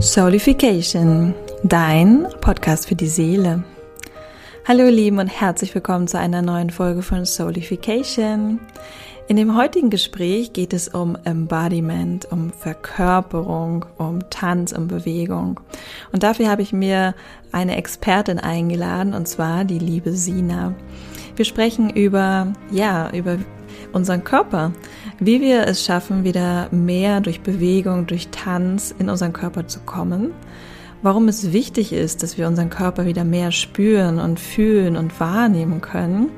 Soulification, dein Podcast für die Seele. Hallo ihr Lieben und herzlich willkommen zu einer neuen Folge von Soulification. In dem heutigen Gespräch geht es um Embodiment, um Verkörperung, um Tanz, um Bewegung. Und dafür habe ich mir eine Expertin eingeladen, und zwar die liebe Sina. Wir sprechen über, ja, über unseren Körper, wie wir es schaffen, wieder mehr durch Bewegung, durch Tanz in unseren Körper zu kommen, warum es wichtig ist, dass wir unseren Körper wieder mehr spüren und fühlen und wahrnehmen können.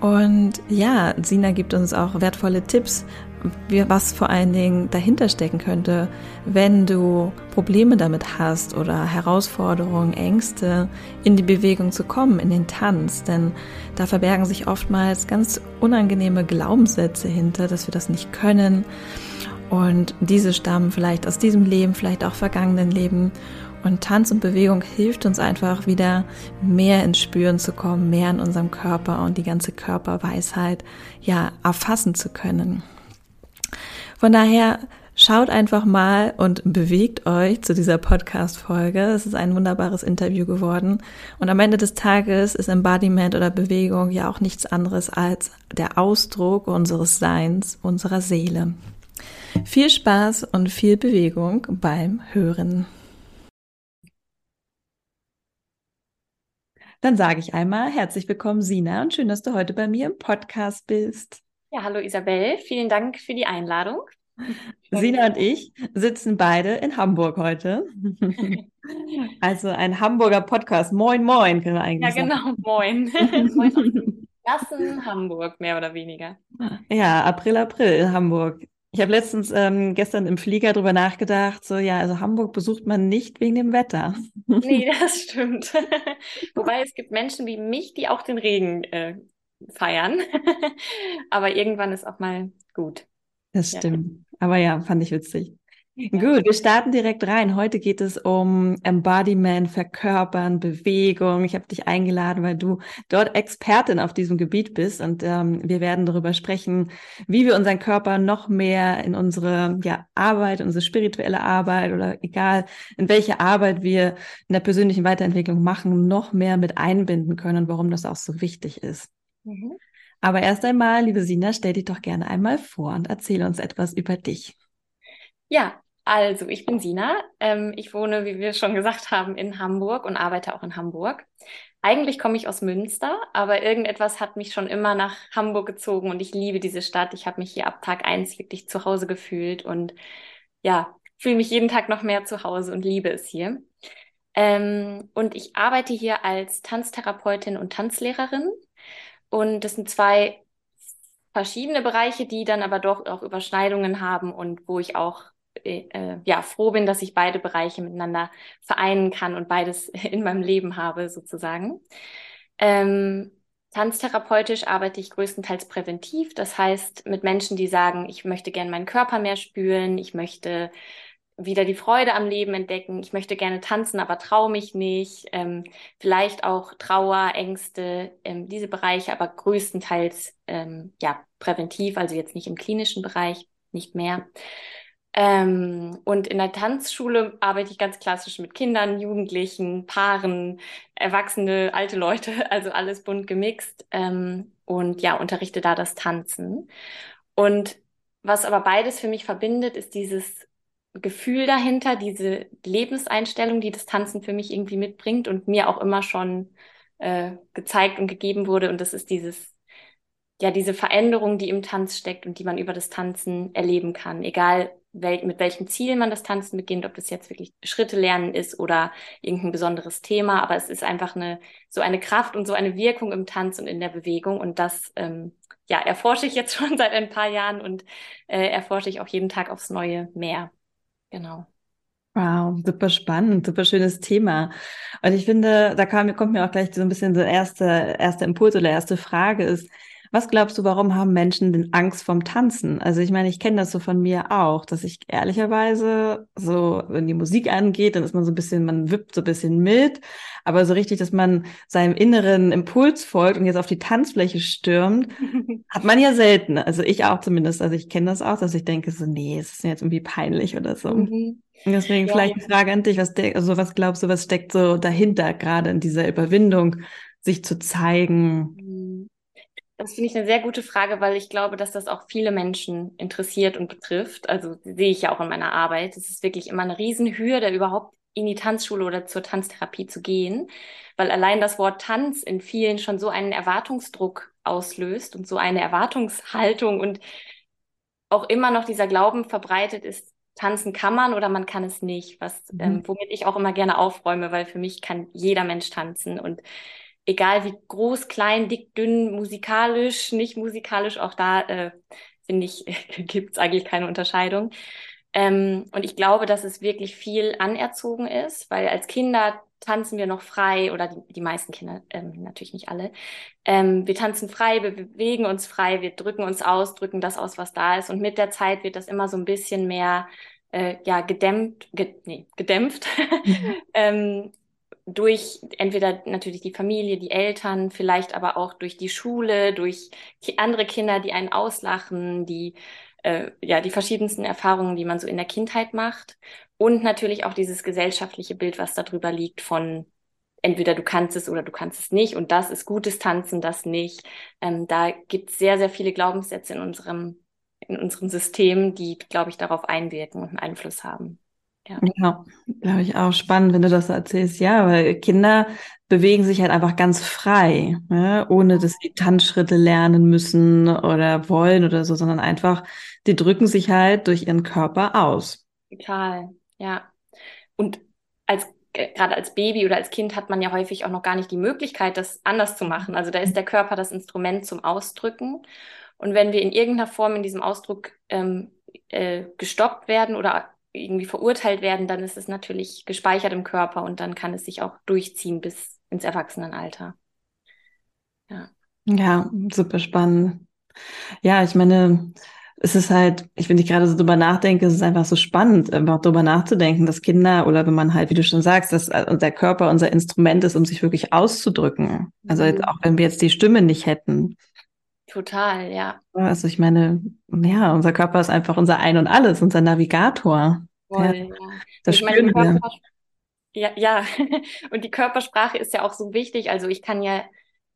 Und ja, Sina gibt uns auch wertvolle Tipps, was vor allen Dingen dahinter stecken könnte, wenn du Probleme damit hast oder Herausforderungen, Ängste, in die Bewegung zu kommen, in den Tanz. Denn da verbergen sich oftmals ganz unangenehme Glaubenssätze hinter, dass wir das nicht können. Und diese stammen vielleicht aus diesem Leben, vielleicht auch vergangenen Leben. Und Tanz und Bewegung hilft uns einfach wieder mehr ins Spüren zu kommen, mehr in unserem Körper und die ganze Körperweisheit ja erfassen zu können. Von daher schaut einfach mal und bewegt euch zu dieser Podcast-Folge. Es ist ein wunderbares Interview geworden. Und am Ende des Tages ist Embodiment oder Bewegung ja auch nichts anderes als der Ausdruck unseres Seins, unserer Seele. Viel Spaß und viel Bewegung beim Hören. Dann sage ich einmal herzlich willkommen, Sina, und schön, dass du heute bei mir im Podcast bist. Ja, hallo Isabel, vielen Dank für die Einladung. Sina und ich sitzen beide in Hamburg heute. Also ein Hamburger Podcast. Moin, moin, können wir eigentlich Ja, genau, moin. moin. Gassen Hamburg, mehr oder weniger. Ja, April, April in Hamburg. Ich habe letztens ähm, gestern im Flieger drüber nachgedacht, so ja, also Hamburg besucht man nicht wegen dem Wetter. Nee, das stimmt. Wobei es gibt Menschen wie mich, die auch den Regen äh, feiern. Aber irgendwann ist auch mal gut. Das stimmt. Ja. Aber ja, fand ich witzig. Gut, wir starten direkt rein. Heute geht es um Embodiment, Verkörpern, Bewegung. Ich habe dich eingeladen, weil du dort Expertin auf diesem Gebiet bist und ähm, wir werden darüber sprechen, wie wir unseren Körper noch mehr in unsere ja, Arbeit, unsere spirituelle Arbeit oder egal in welche Arbeit wir in der persönlichen Weiterentwicklung machen, noch mehr mit einbinden können und warum das auch so wichtig ist. Mhm. Aber erst einmal, liebe Sina, stell dich doch gerne einmal vor und erzähle uns etwas über dich. Ja, also ich bin Sina. Ähm, ich wohne, wie wir schon gesagt haben, in Hamburg und arbeite auch in Hamburg. Eigentlich komme ich aus Münster, aber irgendetwas hat mich schon immer nach Hamburg gezogen und ich liebe diese Stadt. Ich habe mich hier ab Tag eins wirklich zu Hause gefühlt und ja, fühle mich jeden Tag noch mehr zu Hause und liebe es hier. Ähm, und ich arbeite hier als Tanztherapeutin und Tanzlehrerin. Und das sind zwei verschiedene Bereiche, die dann aber doch auch Überschneidungen haben und wo ich auch äh, äh, ja froh bin, dass ich beide Bereiche miteinander vereinen kann und beides in meinem Leben habe sozusagen. Ähm, Tanztherapeutisch arbeite ich größtenteils präventiv, das heißt mit Menschen, die sagen, ich möchte gerne meinen Körper mehr spüren, ich möchte wieder die Freude am Leben entdecken. Ich möchte gerne tanzen, aber traue mich nicht. Ähm, vielleicht auch Trauer, Ängste, ähm, diese Bereiche, aber größtenteils ähm, ja präventiv, also jetzt nicht im klinischen Bereich, nicht mehr. Ähm, und in der Tanzschule arbeite ich ganz klassisch mit Kindern, Jugendlichen, Paaren, Erwachsene, alte Leute, also alles bunt gemixt. Ähm, und ja, unterrichte da das Tanzen. Und was aber beides für mich verbindet, ist dieses Gefühl dahinter, diese Lebenseinstellung, die das Tanzen für mich irgendwie mitbringt und mir auch immer schon äh, gezeigt und gegeben wurde. Und das ist dieses, ja, diese Veränderung, die im Tanz steckt und die man über das Tanzen erleben kann. Egal wel mit welchem Ziel man das Tanzen beginnt, ob das jetzt wirklich Schritte lernen ist oder irgendein besonderes Thema. Aber es ist einfach eine, so eine Kraft und so eine Wirkung im Tanz und in der Bewegung. Und das, ähm, ja, erforsche ich jetzt schon seit ein paar Jahren und äh, erforsche ich auch jeden Tag aufs Neue mehr. Genau. Wow, super spannend, super schönes Thema. Und ich finde, da kam, kommt mir auch gleich so ein bisschen der erste, erste Impuls oder erste Frage ist, Was glaubst du, warum haben Menschen denn Angst vorm Tanzen? Also ich meine, ich kenne das so von mir auch, dass ich ehrlicherweise so, wenn die Musik angeht, dann ist man so ein bisschen, man wippt so ein bisschen mit, aber so richtig, dass man seinem inneren Impuls folgt und jetzt auf die Tanzfläche stürmt, hat man ja selten. Also ich auch zumindest. Also ich kenne das auch, dass ich denke so, nee, es ist jetzt irgendwie peinlich oder so. Mhm. Und deswegen ja. vielleicht die Frage an dich, was, also was glaubst du, was steckt so dahinter, gerade in dieser Überwindung, sich zu zeigen? Das finde ich eine sehr gute Frage, weil ich glaube, dass das auch viele Menschen interessiert und betrifft. Also sehe ich ja auch in meiner Arbeit. Es ist wirklich immer eine Riesenhürde, überhaupt in die Tanzschule oder zur Tanztherapie zu gehen, weil allein das Wort Tanz in vielen schon so einen Erwartungsdruck auslöst und so eine Erwartungshaltung und auch immer noch dieser Glauben verbreitet ist, tanzen kann man oder man kann es nicht, was mhm. ähm, womit ich auch immer gerne aufräume, weil für mich kann jeder Mensch tanzen und egal wie groß, klein, dick, dünn, musikalisch, nicht musikalisch, auch da äh, finde ich, gibt es eigentlich keine Unterscheidung. Ähm, und ich glaube, dass es wirklich viel anerzogen ist, weil als Kinder tanzen wir noch frei oder die, die meisten Kinder, ähm, natürlich nicht alle. Ähm, wir tanzen frei, wir bewegen uns frei, wir drücken uns aus, drücken das aus, was da ist. Und mit der Zeit wird das immer so ein bisschen mehr äh, ja, gedämpft, ge nee, gedämpft. Mhm. ähm, durch entweder natürlich die Familie, die Eltern, vielleicht aber auch durch die Schule, durch andere Kinder, die einen auslachen, die äh, ja die verschiedensten Erfahrungen, die man so in der Kindheit macht und natürlich auch dieses gesellschaftliche Bild, was darüber liegt von entweder du kannst es oder du kannst es nicht und das ist gutes Tanzen, das nicht. Ähm, da gibt es sehr, sehr viele Glaubenssätze in unserem, in unserem System, die, glaube ich, darauf einwirken und einen Einfluss haben. Ja, ja glaube ich auch spannend, wenn du das so erzählst. Ja, weil Kinder bewegen sich halt einfach ganz frei, ne? ohne dass sie Tanzschritte lernen müssen oder wollen oder so, sondern einfach, die drücken sich halt durch ihren Körper aus. Total, ja. Und als gerade als Baby oder als Kind hat man ja häufig auch noch gar nicht die Möglichkeit, das anders zu machen. Also da ist der Körper das Instrument zum Ausdrücken. Und wenn wir in irgendeiner Form in diesem Ausdruck ähm, äh, gestoppt werden oder irgendwie verurteilt werden, dann ist es natürlich gespeichert im Körper und dann kann es sich auch durchziehen bis ins Erwachsenenalter. Ja. Ja, super spannend. Ja, ich meine, es ist halt, ich, wenn ich gerade so drüber nachdenke, es ist einfach so spannend, einfach drüber nachzudenken, dass Kinder oder wenn man halt, wie du schon sagst, dass äh, unser Körper unser Instrument ist, um sich wirklich auszudrücken. Also jetzt, mhm. auch wenn wir jetzt die Stimme nicht hätten. Total, ja. Also ich meine, ja, unser Körper ist einfach unser Ein und Alles, unser Navigator. Voll, ja. ja. Das ich spüren meine, wir. Ja, ja. Und die Körpersprache ist ja auch so wichtig. Also ich kann ja,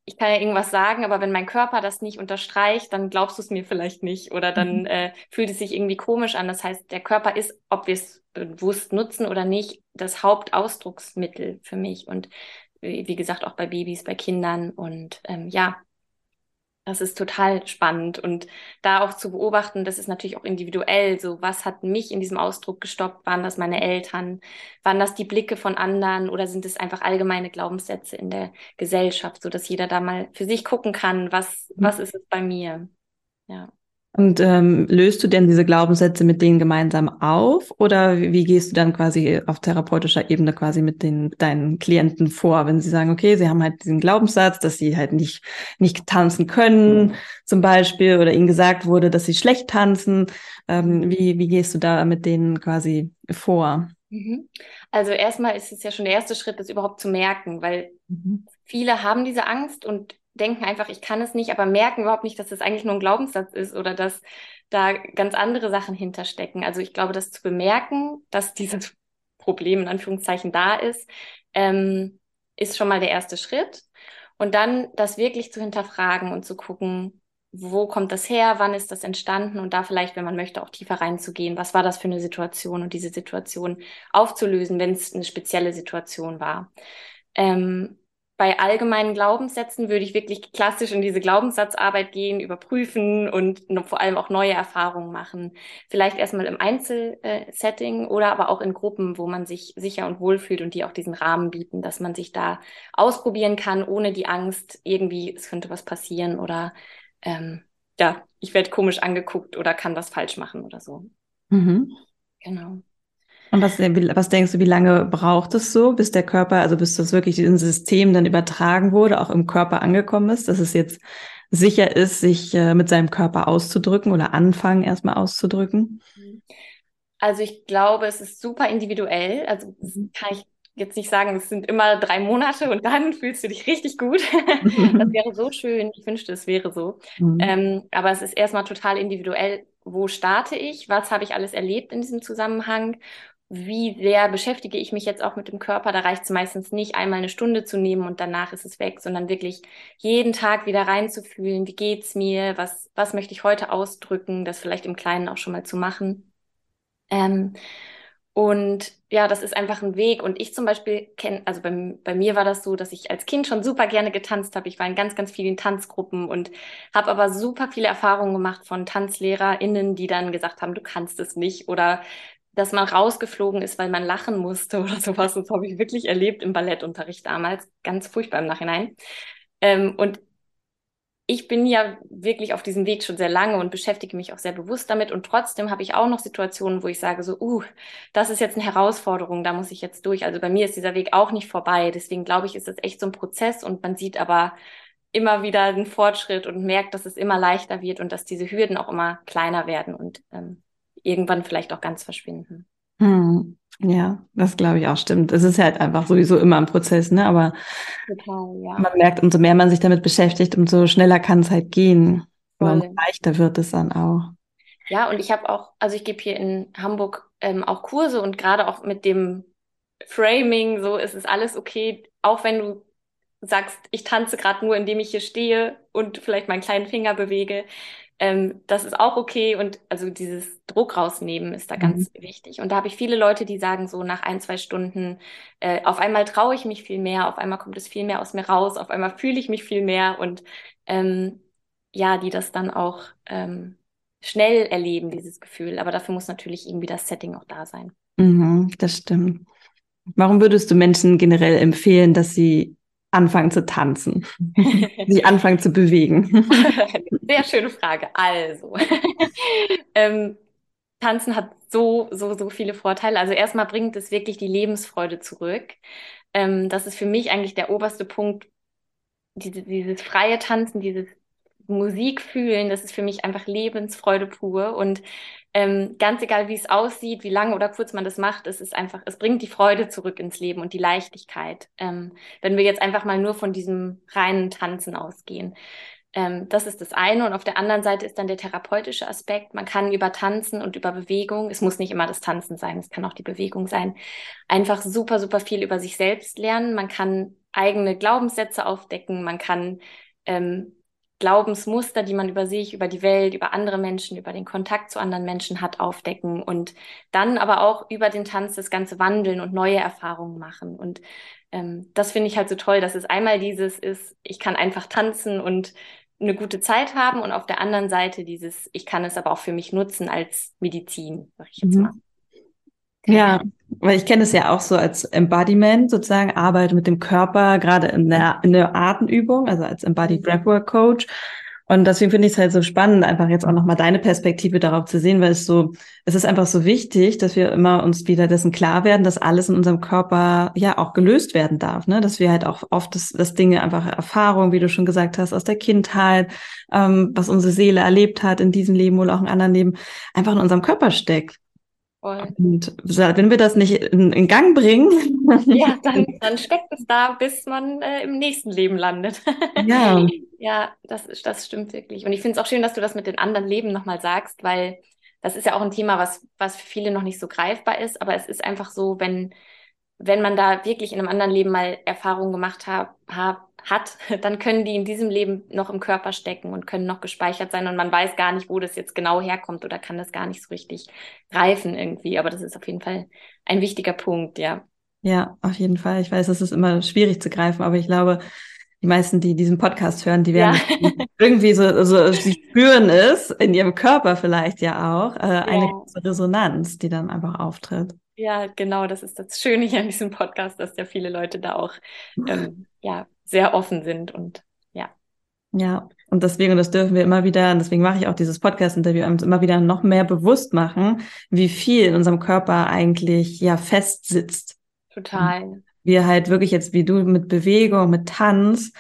ich kann ja irgendwas sagen, aber wenn mein Körper das nicht unterstreicht, dann glaubst du es mir vielleicht nicht oder dann mhm. äh, fühlt es sich irgendwie komisch an. Das heißt, der Körper ist, ob wir es bewusst nutzen oder nicht, das Hauptausdrucksmittel für mich. Und wie gesagt, auch bei Babys, bei Kindern. Und ähm, ja, das ist total spannend und da auch zu beobachten, das ist natürlich auch individuell. So, was hat mich in diesem Ausdruck gestoppt? Waren das meine Eltern? Waren das die Blicke von anderen oder sind es einfach allgemeine Glaubenssätze in der Gesellschaft, so dass jeder da mal für sich gucken kann, was, mhm. was ist es bei mir? Ja. Und ähm, löst du denn diese Glaubenssätze mit denen gemeinsam auf oder wie, gehst du dann quasi auf therapeutischer Ebene quasi mit den deinen Klienten vor, wenn sie sagen, okay, sie haben halt diesen Glaubenssatz, dass sie halt nicht nicht tanzen können, zum Beispiel, oder ihnen gesagt wurde, dass sie schlecht tanzen. Ähm, wie wie gehst du da mit denen quasi vor? Mhm. Also erstmal ist es ja schon der erste Schritt, das überhaupt zu merken, weil mhm. viele haben diese Angst und denken einfach, ich kann es nicht, aber merken überhaupt nicht, dass es das eigentlich nur ein Glaubenssatz ist oder dass da ganz andere Sachen hinterstecken. Also ich glaube, das zu bemerken, dass dieses Problem in Anführungszeichen da ist, ähm, ist schon mal der erste Schritt. Und dann das wirklich zu hinterfragen und zu gucken, wo kommt das her, wann ist das entstanden und da vielleicht, wenn man möchte, auch tiefer reinzugehen, was war das für eine Situation und diese Situation aufzulösen, wenn es eine spezielle Situation war. Ähm, bei allgemeinen Glaubenssätzen würde ich wirklich klassisch in diese Glaubenssatzarbeit gehen, überprüfen und vor allem auch neue Erfahrungen machen. Vielleicht erstmal im Einzelsetting oder aber auch in Gruppen, wo man sich sicher und wohl fühlt und die auch diesen Rahmen bieten, dass man sich da ausprobieren kann, ohne die Angst, irgendwie, es könnte was passieren oder ähm, ja, ich werde komisch angeguckt oder kann was falsch machen oder so. Mhm. Genau. Und was, was denkst du, wie lange braucht es so, bis der Körper, also bis das wirklich in System dann übertragen wurde, auch im Körper angekommen ist, dass es jetzt sicher ist, sich äh, mit seinem Körper auszudrücken oder anfangen erstmal auszudrücken? Also ich glaube, es ist super individuell. Also mhm. kann ich jetzt nicht sagen, es sind immer drei Monate und dann fühlst du dich richtig gut. das wäre so schön. Ich wünschte, es wäre so. Mhm. Ähm, aber es ist erstmal total individuell. Wo starte ich? Was habe ich alles erlebt in diesem Zusammenhang? Wie sehr beschäftige ich mich jetzt auch mit dem Körper? Da reicht es meistens nicht, einmal eine Stunde zu nehmen und danach ist es weg, sondern wirklich jeden Tag wieder reinzufühlen. Wie geht's mir? Was, was möchte ich heute ausdrücken? Das vielleicht im Kleinen auch schon mal zu machen. Ähm, und ja, das ist einfach ein Weg. Und ich zum Beispiel kenne, also bei, bei mir war das so, dass ich als Kind schon super gerne getanzt habe. Ich war in ganz, ganz vielen Tanzgruppen und habe aber super viele Erfahrungen gemacht von TanzlehrerInnen, die dann gesagt haben, du kannst es nicht oder dass man rausgeflogen ist, weil man lachen musste oder sowas. Das habe ich wirklich erlebt im Ballettunterricht damals. Ganz furchtbar im Nachhinein. Ähm, und ich bin ja wirklich auf diesem Weg schon sehr lange und beschäftige mich auch sehr bewusst damit. Und trotzdem habe ich auch noch Situationen, wo ich sage so, uh, das ist jetzt eine Herausforderung, da muss ich jetzt durch. Also bei mir ist dieser Weg auch nicht vorbei. Deswegen glaube ich, ist das echt so ein Prozess und man sieht aber immer wieder einen Fortschritt und merkt, dass es immer leichter wird und dass diese Hürden auch immer kleiner werden und ähm, irgendwann vielleicht auch ganz verschwinden. Hm. Ja, das glaube ich auch stimmt. Es ist halt einfach sowieso immer ein Prozess, ne? Aber Total, ja. man merkt, umso mehr man sich damit beschäftigt, umso schneller kann es halt gehen. Voll. umso leichter wird es dann auch. Ja, und ich habe auch, also ich gebe hier in Hamburg ähm, auch Kurse und gerade auch mit dem Framing, so ist es alles okay, auch wenn du sagst, ich tanze gerade nur, indem ich hier stehe und vielleicht meinen kleinen Finger bewege, ähm, das ist auch okay und also dieses Druck rausnehmen ist da ganz mhm. wichtig. Und da habe ich viele Leute, die sagen so nach ein, zwei Stunden, äh, auf einmal traue ich mich viel mehr, auf einmal kommt es viel mehr aus mir raus, auf einmal fühle ich mich viel mehr und ähm, ja, die das dann auch ähm, schnell erleben, dieses Gefühl. Aber dafür muss natürlich irgendwie das Setting auch da sein. Mhm, das stimmt. Warum würdest du Menschen generell empfehlen, dass sie anfangen zu tanzen, sich anfangen zu bewegen? Sehr schöne Frage. Also, ähm, Tanzen hat so, so, so viele Vorteile. Also erstmal bringt es wirklich die Lebensfreude zurück. Ähm, das ist für mich eigentlich der oberste Punkt. Diese, dieses freie Tanzen, dieses Musik fühlen, das ist für mich einfach Lebensfreude pur. Und ähm, ganz egal, wie es aussieht, wie lange oder kurz man das macht, es ist einfach, es bringt die Freude zurück ins Leben und die Leichtigkeit. Ähm, wenn wir jetzt einfach mal nur von diesem reinen Tanzen ausgehen. Ähm, das ist das eine. Und auf der anderen Seite ist dann der therapeutische Aspekt. Man kann über Tanzen und über Bewegung, es muss nicht immer das Tanzen sein, es kann auch die Bewegung sein, einfach super, super viel über sich selbst lernen. Man kann eigene Glaubenssätze aufdecken, man kann ähm, Glaubensmuster, die man über sich, über die Welt, über andere Menschen, über den Kontakt zu anderen Menschen hat, aufdecken und dann aber auch über den Tanz das Ganze wandeln und neue Erfahrungen machen. Und ähm, das finde ich halt so toll, dass es einmal dieses ist, ich kann einfach tanzen und eine gute Zeit haben und auf der anderen Seite dieses, ich kann es aber auch für mich nutzen als Medizin, sag ich jetzt mhm. mal. Ja, weil ich kenne es ja auch so als Embodiment, sozusagen, arbeite mit dem Körper, gerade in der, in der Atemübung, also als Embodied mhm. Breathwork Coach. Und deswegen finde ich es halt so spannend, einfach jetzt auch nochmal deine Perspektive darauf zu sehen, weil es so, es ist einfach so wichtig, dass wir immer uns wieder dessen klar werden, dass alles in unserem Körper ja auch gelöst werden darf, ne? Dass wir halt auch oft das, das Dinge einfach Erfahrung, wie du schon gesagt hast, aus der Kindheit, ähm, was unsere Seele erlebt hat in diesem Leben oder auch in anderen Leben, einfach in unserem Körper steckt. Voll. Und wenn wir das nicht in, in Gang bringen, ja, dann, dann, steckt es da, bis man äh, im nächsten Leben landet. Ja. ja, das, das stimmt wirklich. Und ich finde es auch schön, dass du das mit den anderen Leben nochmal sagst, weil das ist ja auch ein Thema, was, was für viele noch nicht so greifbar ist. Aber es ist einfach so, wenn, wenn man da wirklich in einem anderen Leben mal Erfahrungen gemacht hat, hat, dann können die in diesem Leben noch im Körper stecken und können noch gespeichert sein und man weiß gar nicht, wo das jetzt genau herkommt oder kann das gar nicht so richtig greifen irgendwie. Aber das ist auf jeden Fall ein wichtiger Punkt, ja. Ja, auf jeden Fall. Ich weiß, es ist immer schwierig zu greifen, aber ich glaube, die meisten, die diesen Podcast hören, die werden ja. irgendwie so, so, sie spüren es in ihrem Körper vielleicht ja auch, äh, eine ja. Resonanz, die dann einfach auftritt. Ja, genau, das ist das Schöne hier an diesem Podcast, dass ja viele Leute da auch ähm, ja, sehr offen sind und ja. Ja, und deswegen, und das dürfen wir immer wieder, und deswegen mache ich auch dieses Podcast-Interview, uns immer wieder noch mehr bewusst machen, wie viel in unserem Körper eigentlich ja fest sitzt. Total. Wir halt wirklich jetzt, wie du mit Bewegung, mit Tanz,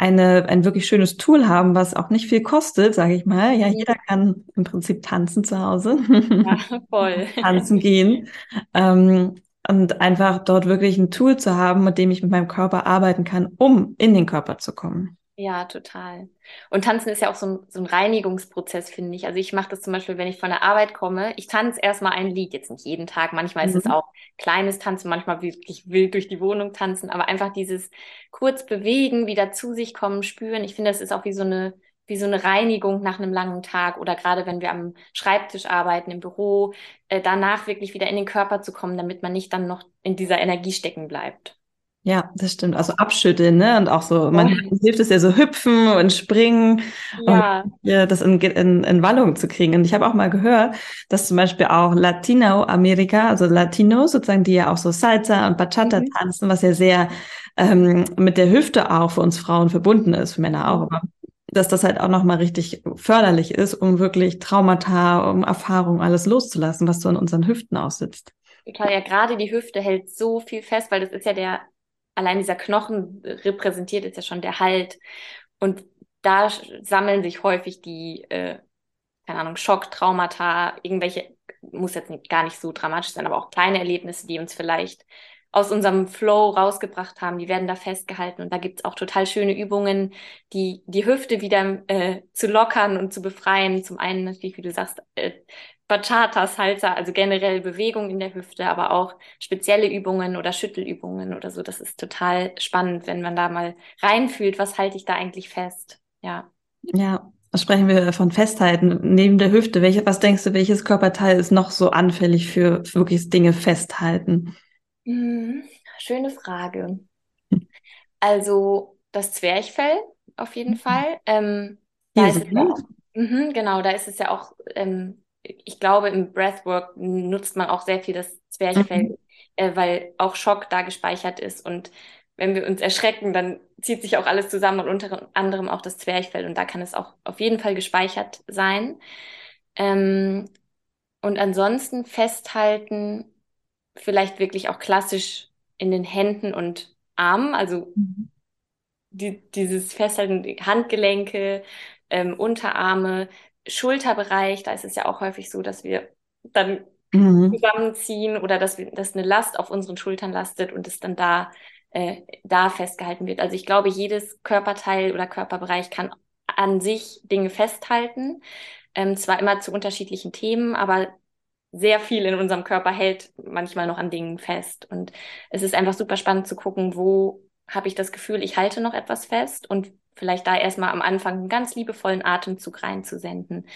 eine, ein wirklich schönes Tool haben, was auch nicht viel kostet, sage ich mal. Ja, mhm. jeder kann im Prinzip tanzen zu Hause. Ja, voll. tanzen gehen. Ähm, und einfach dort wirklich ein Tool zu haben, mit dem ich mit meinem Körper arbeiten kann, um in den Körper zu kommen. Ja, total. Und tanzen ist ja auch so ein, so ein Reinigungsprozess, finde ich. Also ich mache das zum Beispiel, wenn ich von der Arbeit komme. Ich tanze erstmal ein Lied, jetzt nicht jeden Tag. Manchmal mhm. ist es mhm. auch kleines Tanzen, manchmal wirklich wild durch die Wohnung tanzen. Aber einfach dieses kurz bewegen, wieder zu sich kommen, spüren. Ich finde, das ist auch wie so eine wie so eine Reinigung nach einem langen Tag oder gerade wenn wir am Schreibtisch arbeiten, im Büro, äh, danach wirklich wieder in den Körper zu kommen, damit man nicht dann noch in dieser Energie stecken bleibt. Ja, das stimmt. Also abschütteln, ne? Und auch so, man hilft es ja so hüpfen und springen, ja. um ja, das in, in, in Wallung zu kriegen. Und ich habe auch mal gehört, dass zum Beispiel auch Latino-Amerika, also Latinos sozusagen, die ja auch so Salsa und Bachata mhm. tanzen, was ja sehr ähm, mit der Hüfte auch für uns Frauen verbunden ist, für Männer auch. Aber dass das halt auch nochmal richtig förderlich ist, um wirklich Traumata, um Erfahrungen, alles loszulassen, was so in unseren Hüften aussitzt. Total, ja, gerade die Hüfte hält so viel fest, weil das ist ja der allein dieser Knochen repräsentiert ist ja schon der Halt. Und da sammeln sich häufig die, äh, keine Ahnung, Schock, Traumata, irgendwelche, muss jetzt nicht, gar nicht so dramatisch sein, aber auch kleine Erlebnisse, die uns vielleicht aus unserem Flow rausgebracht haben, die werden da festgehalten. Und da gibt's auch total schöne Übungen, die die Hüfte wieder äh, zu lockern und zu befreien. Zum einen natürlich, wie du sagst, äh, Bachata, Salsa, also generell Bewegung in der Hüfte, aber auch spezielle Übungen oder Schüttelübungen oder so. Das ist total spannend, wenn man da mal reinfühlt, was halte ich da eigentlich fest. Ja. Ja, sprechen wir von Festhalten? Neben der Hüfte, welche, was denkst du, welches Körperteil ist noch so anfällig für, für wirklich Dinge festhalten? Hm, schöne Frage. Also das Zwerchfell auf jeden mhm. Fall. Ähm, da ist es ja auch, mh, genau, da ist es ja auch ähm, ich glaube, im Breathwork nutzt man auch sehr viel das Zwerchfell, mhm. äh, weil auch Schock da gespeichert ist. Und wenn wir uns erschrecken, dann zieht sich auch alles zusammen und unter anderem auch das Zwerchfell. Und da kann es auch auf jeden Fall gespeichert sein. Ähm, und ansonsten festhalten, vielleicht wirklich auch klassisch in den Händen und Armen, also mhm. die, dieses Festhalten, Handgelenke, ähm, Unterarme, Schulterbereich, da ist es ja auch häufig so, dass wir dann mhm. zusammenziehen oder dass, wir, dass eine Last auf unseren Schultern lastet und es dann da, äh, da festgehalten wird. Also ich glaube, jedes Körperteil oder Körperbereich kann an sich Dinge festhalten. Ähm, zwar immer zu unterschiedlichen Themen, aber sehr viel in unserem Körper hält manchmal noch an Dingen fest. Und es ist einfach super spannend zu gucken, wo habe ich das Gefühl, ich halte noch etwas fest und vielleicht da erstmal am Anfang einen ganz liebevollen Atemzug reinzusenden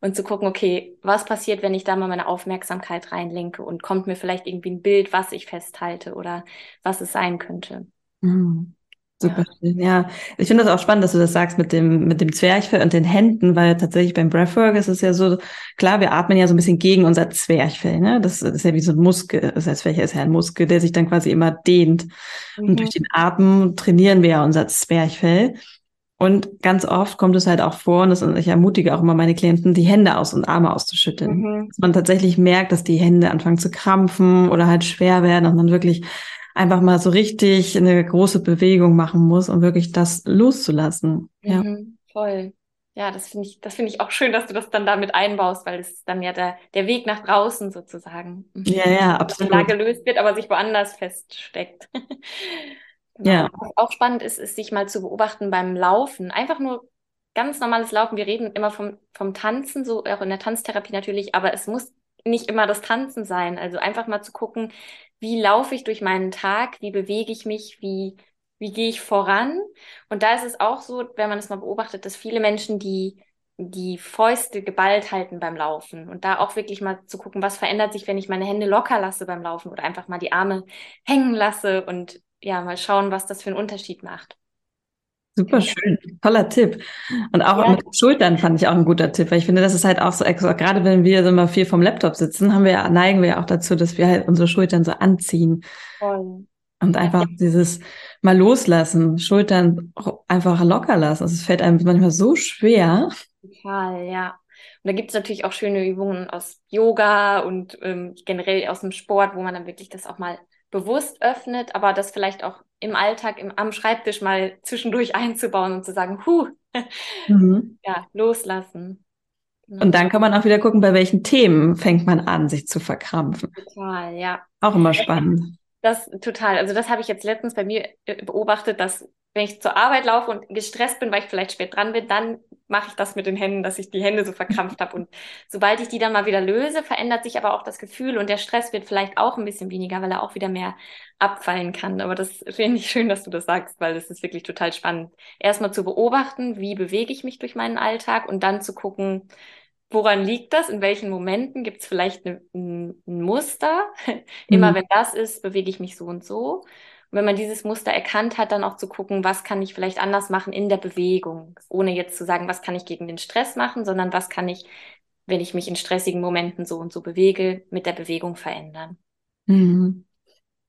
und zu gucken, okay, was passiert, wenn ich da mal meine Aufmerksamkeit reinlenke und kommt mir vielleicht irgendwie ein Bild, was ich festhalte oder was es sein könnte. Mhm. Super ja. schön. Ja, ich finde das auch spannend, dass du das sagst mit dem, mit dem Zwerchfell und den Händen, weil tatsächlich beim Breathwork ist es ja so, klar, wir atmen ja so ein bisschen gegen unser Zwerchfell, ne? Das, das ist ja wie so ein Muskel, das heißt, welcher ist ja ein Muskel, der sich dann quasi immer dehnt. Mhm. Und durch den Atmen trainieren wir ja unser Zwerchfell. Und ganz oft kommt es halt auch vor, und das, ich ermutige auch immer meine Klienten, die Hände aus und Arme auszuschütteln. Mhm. Dass man tatsächlich merkt, dass die Hände anfangen zu krampfen oder halt schwer werden und man wirklich einfach mal so richtig eine große Bewegung machen muss, um wirklich das loszulassen. Ja. Mhm, voll. Ja, das finde ich, das finde ich auch schön, dass du das dann damit einbaust, weil es ist dann ja der, der Weg nach draußen sozusagen. Ja, ja, absolut. Da gelöst wird, aber sich woanders feststeckt. Ja. Was auch spannend ist, ist sich mal zu beobachten beim Laufen. Einfach nur ganz normales Laufen. Wir reden immer vom, vom Tanzen, so auch in der Tanztherapie natürlich, aber es muss nicht immer das Tanzen sein. Also einfach mal zu gucken, wie laufe ich durch meinen Tag, wie bewege ich mich, wie, wie gehe ich voran. Und da ist es auch so, wenn man es mal beobachtet, dass viele Menschen, die die Fäuste geballt halten beim Laufen und da auch wirklich mal zu gucken, was verändert sich, wenn ich meine Hände locker lasse beim Laufen oder einfach mal die Arme hängen lasse und ja, mal schauen, was das für einen Unterschied macht. Super schön, toller Tipp. Und auch ja. mit Schultern fand ich auch ein guter Tipp, weil ich finde, das ist halt auch so, gerade wenn wir so mal viel vom Laptop sitzen, haben wir, neigen wir ja auch dazu, dass wir halt unsere Schultern so anziehen. Voll. Und einfach ja. dieses mal loslassen, Schultern einfach locker lassen. Also es fällt einem manchmal so schwer. Total, ja. Und da gibt es natürlich auch schöne Übungen aus Yoga und ähm, generell aus dem Sport, wo man dann wirklich das auch mal bewusst öffnet, aber das vielleicht auch im Alltag im, am Schreibtisch mal zwischendurch einzubauen und zu sagen, huh, mhm. ja, loslassen. Und dann kann man auch wieder gucken, bei welchen Themen fängt man an, sich zu verkrampfen. Total, ja. Auch immer spannend. Das total. Also das habe ich jetzt letztens bei mir äh, beobachtet, dass wenn ich zur Arbeit laufe und gestresst bin, weil ich vielleicht spät dran bin, dann mache ich das mit den Händen, dass ich die Hände so verkrampft habe. Und sobald ich die dann mal wieder löse, verändert sich aber auch das Gefühl und der Stress wird vielleicht auch ein bisschen weniger, weil er auch wieder mehr abfallen kann. Aber das finde ich schön, dass du das sagst, weil das ist wirklich total spannend. Erstmal zu beobachten, wie bewege ich mich durch meinen Alltag und dann zu gucken, woran liegt das? In welchen Momenten gibt es vielleicht ein, ein, Muster? Immer mhm. wenn das ist, bewege ich mich so und so. Und wenn man dieses Muster erkannt hat, dann auch zu gucken, was kann ich vielleicht anders machen in der Bewegung, ohne jetzt zu sagen, was kann ich gegen den Stress machen, sondern was kann ich, wenn ich mich in stressigen Momenten so und so bewege, mit der Bewegung verändern. Mhm.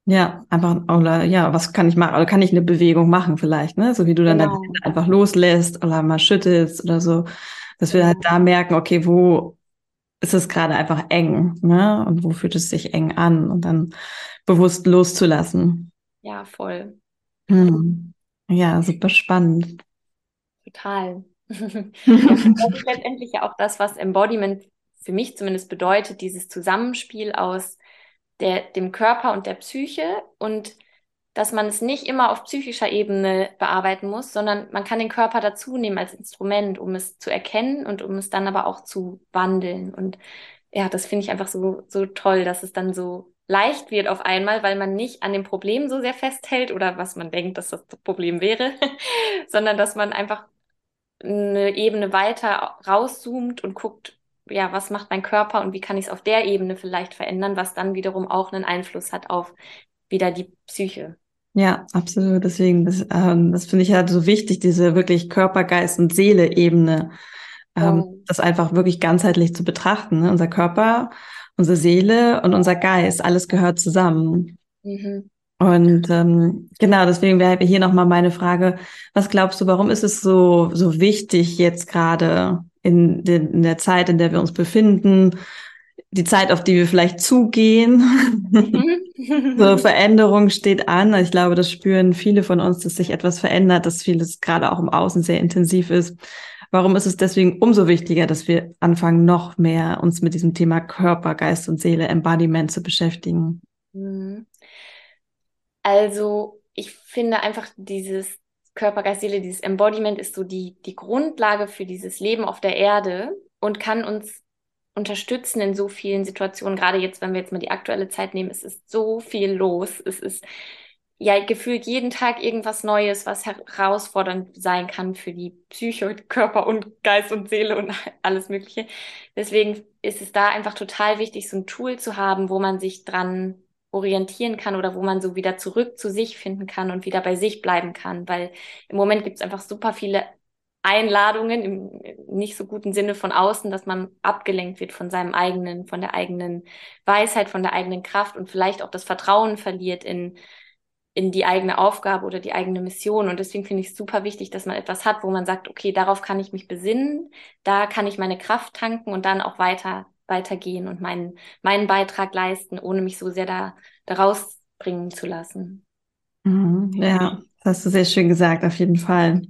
Ja, einfach, oder ja, was kann ich machen? Oder kann ich eine Bewegung machen vielleicht, ne? So wie du dann genau. einfach loslässt oder mal schüttelst oder so. Dass wir halt da merken, okay, wo ist es gerade einfach eng, ne? Und wo fühlt es sich eng an? Und dann bewusst loszulassen. Ja, voll. Hm. Ja, super spannend. Total. das ist letztendlich ja auch das, was Embodiment für mich zumindest bedeutet, dieses Zusammenspiel aus der, dem Körper und der Psyche und dass man es nicht immer auf psychischer Ebene bearbeiten muss, sondern man kann den Körper dazu nehmen als Instrument, um es zu erkennen und um es dann aber auch zu wandeln. Und ja, das finde ich einfach so, so toll, dass es dann so leicht wird auf einmal, weil man nicht an dem Problem so sehr festhält oder was man denkt, dass das, Problem wäre, sondern dass man einfach eine Ebene weiter rauszoomt und guckt, ja, was macht mein Körper und wie kann ich es auf der Ebene vielleicht verändern, was dann wiederum auch einen Einfluss hat auf wieder die Psyche. Ja, absolut. Deswegen, das, ähm, das finde ich halt so wichtig, diese wirklich Körper, Geist und Seele-Ebene, ähm, oh. das einfach wirklich ganzheitlich zu betrachten. Ne? Unser Körper unsere Seele und unser Geist, alles gehört zusammen. Mhm. Und ähm, genau, deswegen wäre hier nochmal meine Frage, was glaubst du, warum ist es so, so wichtig jetzt gerade in, in der Zeit, in der wir uns befinden, die Zeit, auf die wir vielleicht zugehen. Mhm. so Veränderung steht an. Ich glaube, das spüren viele von uns, dass sich etwas verändert, dass vieles gerade auch im Außen sehr intensiv ist. Warum ist es deswegen umso wichtiger, dass wir anfangen, noch mehr uns mit diesem Thema Körper, Geist und Seele, Embodiment zu beschäftigen? Mhm. Also, ich finde einfach dieses Körper, Geist, Seele, dieses Embodiment ist so die, die Grundlage für dieses Leben auf der Erde und kann uns unterstützen in so vielen Situationen. Gerade jetzt, wenn wir jetzt mal die aktuelle Zeit nehmen, es ist so viel los. Es ist ja gefühlt jeden Tag irgendwas Neues, was herausfordernd sein kann für die Psyche, Körper und Geist und Seele und alles Mögliche. Deswegen ist es da einfach total wichtig, so ein Tool zu haben, wo man sich dran orientieren kann oder wo man so wieder zurück zu sich finden kann und wieder bei sich bleiben kann, weil im Moment gibt es einfach super viele Einladungen im nicht so guten Sinne von außen, dass man abgelenkt wird von seinem eigenen, von der eigenen Weisheit, von der eigenen Kraft und vielleicht auch das Vertrauen verliert in in die eigene Aufgabe oder die eigene Mission. Und deswegen finde ich es super wichtig, dass man etwas hat, wo man sagt, okay, darauf kann ich mich besinnen, da kann ich meine Kraft tanken und dann auch weiter weitergehen und meinen, meinen Beitrag leisten, ohne mich so sehr da, da rausbringen zu lassen. Mhm, ja, das hast du sehr schön gesagt, auf jeden Fall.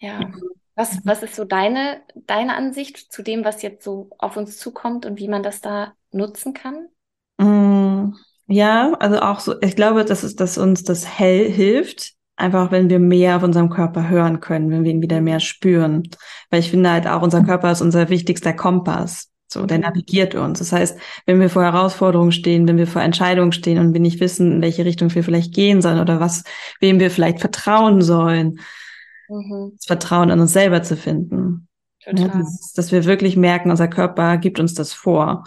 Ja. Was, was ist so deine, deine Ansicht zu dem, was jetzt so auf uns zukommt und wie man das da nutzen kann? Mhm. Ja, also auch so, ich glaube, dass es, dass uns das hell hilft, einfach wenn wir mehr auf unserem Körper hören können, wenn wir ihn wieder mehr spüren. Weil ich finde halt auch, unser Körper ist unser wichtigster Kompass. So, der mhm. navigiert uns. Das heißt, wenn wir vor Herausforderungen stehen, wenn wir vor Entscheidungen stehen und wir nicht wissen, in welche Richtung wir vielleicht gehen sollen oder was, wem wir vielleicht vertrauen sollen, mhm. das Vertrauen in uns selber zu finden. Ja, das, dass wir wirklich merken, unser Körper gibt uns das vor.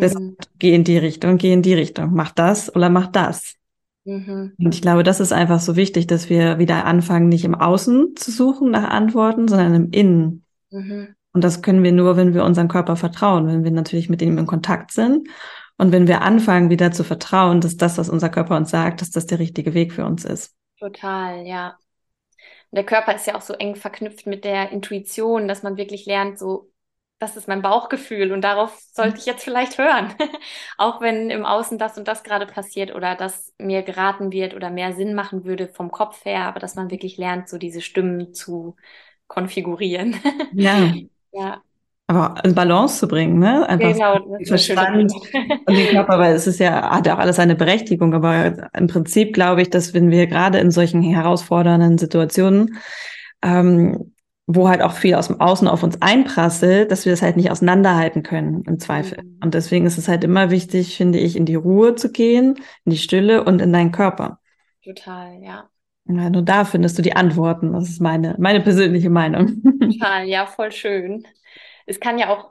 Mhm. geh in die Richtung, geh in die Richtung, mach das oder mach das. Mhm. Und ich glaube, das ist einfach so wichtig, dass wir wieder anfangen, nicht im Außen zu suchen nach Antworten, sondern im Innen. Mhm. Und das können wir nur, wenn wir unserem Körper vertrauen, wenn wir natürlich mit ihm in Kontakt sind und wenn wir anfangen, wieder zu vertrauen, dass das, was unser Körper uns sagt, dass das der richtige Weg für uns ist. Total, ja. Und der Körper ist ja auch so eng verknüpft mit der Intuition, dass man wirklich lernt, so das ist mein Bauchgefühl und darauf sollte ich jetzt vielleicht hören. Auch wenn im Außen das und das gerade passiert oder das mir geraten wird oder mehr Sinn machen würde vom Kopf her, aber dass man wirklich lernt, so diese Stimmen zu konfigurieren. Ja. ja. Aber in Balance zu bringen, ne? Einfach genau, Verstand und den Körper, weil es ist ja, hat ja auch alles eine Berechtigung, aber im Prinzip glaube ich, dass wenn wir gerade in solchen herausfordernden Situationen ähm, wo halt auch viel aus dem Außen auf uns einprasselt, dass wir das halt nicht auseinanderhalten können im Zweifel. Mhm. Und deswegen ist es halt immer wichtig, finde ich, in die Ruhe zu gehen, in die Stille und in deinen Körper. Total, ja. Ja, nur da findest du die Antworten. Das ist meine, meine persönliche Meinung. Total, ja, voll schön. Es kann ja auch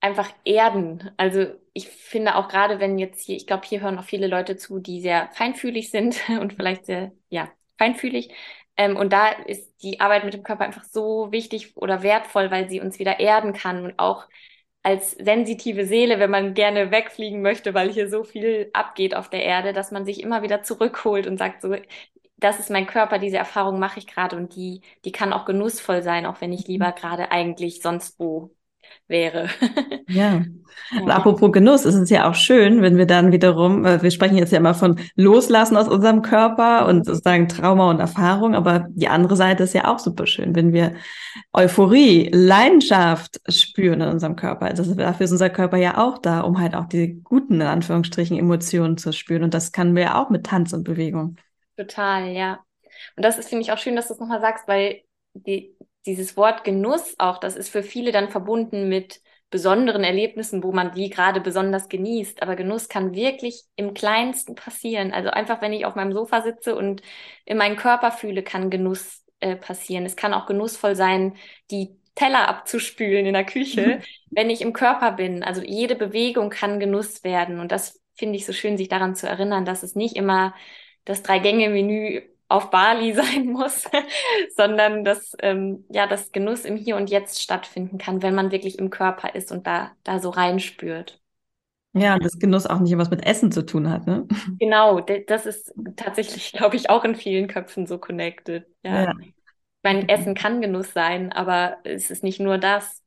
einfach erden. Also ich finde auch gerade, wenn jetzt hier, ich glaube, hier hören auch viele Leute zu, die sehr feinfühlig sind und vielleicht sehr, ja, feinfühlig. Ähm, und da ist die Arbeit mit dem Körper einfach so wichtig oder wertvoll, weil sie uns wieder erden kann und auch als sensitive Seele, wenn man gerne wegfliegen möchte, weil hier so viel abgeht auf der Erde, dass man sich immer wieder zurückholt und sagt so, das ist mein Körper, diese Erfahrung mache ich gerade und die, die kann auch genussvoll sein, auch wenn ich lieber mhm. gerade eigentlich sonst wo wäre. Ja. Und apropos Genuss, ist es ja auch schön, wenn wir dann wiederum, äh, wir sprechen jetzt ja immer von Loslassen aus unserem Körper und sozusagen Trauma und Erfahrung, aber die andere Seite ist ja auch super schön, wenn wir Euphorie, Leidenschaft spüren in unserem Körper. Also dafür ist unser Körper ja auch da, um halt auch die guten, in Anführungsstrichen, Emotionen zu spüren. Und das können wir ja auch mit Tanz und Bewegung. Total, ja. Und das ist, finde ich, auch schön, dass du es nochmal sagst, weil die, dieses Wort Genuss auch, das ist für viele dann verbunden mit besonderen Erlebnissen, wo man die gerade besonders genießt. Aber Genuss kann wirklich im Kleinsten passieren. Also einfach, wenn ich auf meinem Sofa sitze und in meinen Körper fühle, kann Genuss äh, passieren. Es kann auch genussvoll sein, die Teller abzuspülen in der Küche, wenn ich im Körper bin. Also jede Bewegung kann Genuss werden. Und das finde ich so schön, sich daran zu erinnern, dass es nicht immer das Drei-Gänge-Menü auf Bali sein muss, sondern dass ähm, ja das Genuss im Hier und Jetzt stattfinden kann, wenn man wirklich im Körper ist und da da so reinspürt. Ja, das Genuss auch nicht was mit Essen zu tun hat, ne? Genau, das ist tatsächlich, glaube ich, auch in vielen Köpfen so connected. Ja. ja. Mein Essen kann Genuss sein, aber es ist nicht nur das.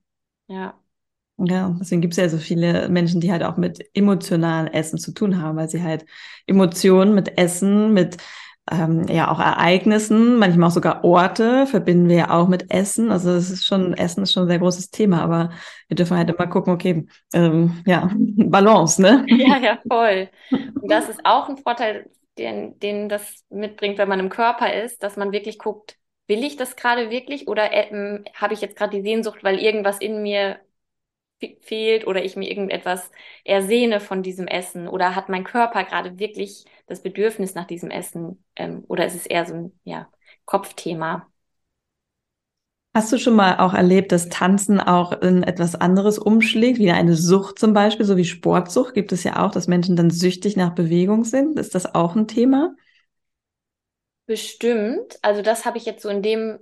Ja. Ja, deswegen gibt es ja so viele Menschen, die halt auch mit emotionalen Essen zu tun haben, weil sie halt Emotionen mit Essen, mit ähm, ja auch Ereignissen, manchmal auch sogar Orte verbinden wir ja auch mit Essen. Also es ist schon, Essen ist schon ein sehr großes Thema, aber wir dürfen halt immer gucken, okay, ähm, ja, Balance, ne? Ja, ja, voll. Und das ist auch ein Vorteil, den, den das mitbringt, wenn man im Körper ist, dass man wirklich guckt, will ich das gerade wirklich oder äh, habe ich jetzt gerade die Sehnsucht, weil irgendwas in mir fehlt oder ich mir irgendetwas ersehne von diesem Essen oder hat mein Körper gerade wirklich das Bedürfnis nach diesem Essen ähm, oder ist es eher so ein ja, Kopfthema? Hast du schon mal auch erlebt, dass Tanzen auch in etwas anderes umschlägt, wie eine Sucht zum Beispiel, so wie Sportsucht? Gibt es ja auch, dass Menschen dann süchtig nach Bewegung sind. Ist das auch ein Thema? Bestimmt. Also das habe ich jetzt so in dem